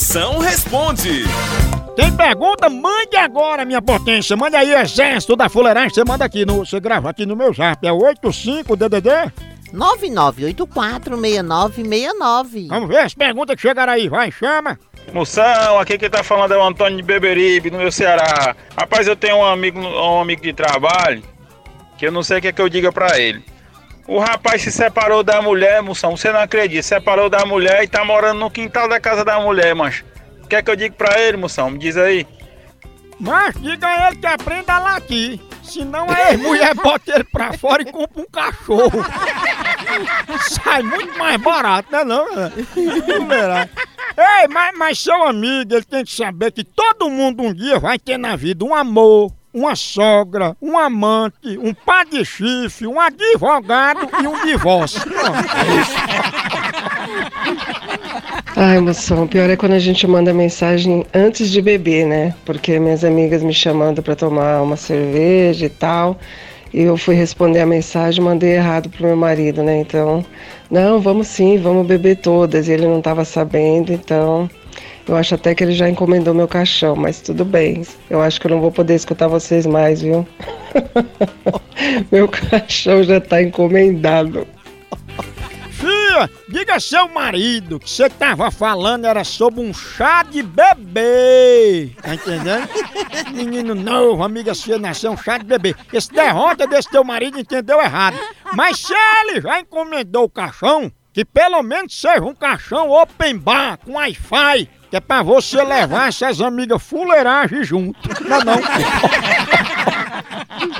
Moção responde. Tem pergunta? Mande agora, minha potência. Mande aí, exército da fuleiragem. Você manda aqui no. Você grava aqui no meu zap. É 85DDD? 99846969. Vamos ver as perguntas que chegaram aí. Vai, chama. Moção, aqui quem tá falando é o Antônio de Beberibe, no meu Ceará. Rapaz, eu tenho um amigo, um amigo de trabalho que eu não sei o que, é que eu diga pra ele. O rapaz se separou da mulher, moção, você não acredita, separou da mulher e tá morando no quintal da casa da mulher, mancho. O que é que eu digo pra ele, moção? Me diz aí. Mas diga a ele que aprenda a latir. Senão a mulher bota ele pra fora e compra um cachorro. Sai muito mais barato, né não? Não verá. Ei, mas, mas seu amigo, ele tem que saber que todo mundo um dia vai ter na vida um amor, uma sogra, um amante, um pá de chifre, um advogado e um divórcio. Ai, moção, o pior é quando a gente manda mensagem antes de beber, né? Porque minhas amigas me chamando pra tomar uma cerveja e tal. E eu fui responder a mensagem, mandei errado pro meu marido, né? Então, não, vamos sim, vamos beber todas. E ele não tava sabendo, então eu acho até que ele já encomendou meu caixão, mas tudo bem. Eu acho que eu não vou poder escutar vocês mais, viu? meu caixão já tá encomendado. Fia, diga seu marido que você tava falando era sobre um chá de bebê. Tá entendendo? Menino novo, amiga sua nasceu um chá de bebê. Esse derrota desse teu marido entendeu errado. Mas se ele já encomendou o caixão, que pelo menos seja um caixão open bar com Wi-Fi, que é pra você levar essas amigas fuleiragens junto. Não, é não.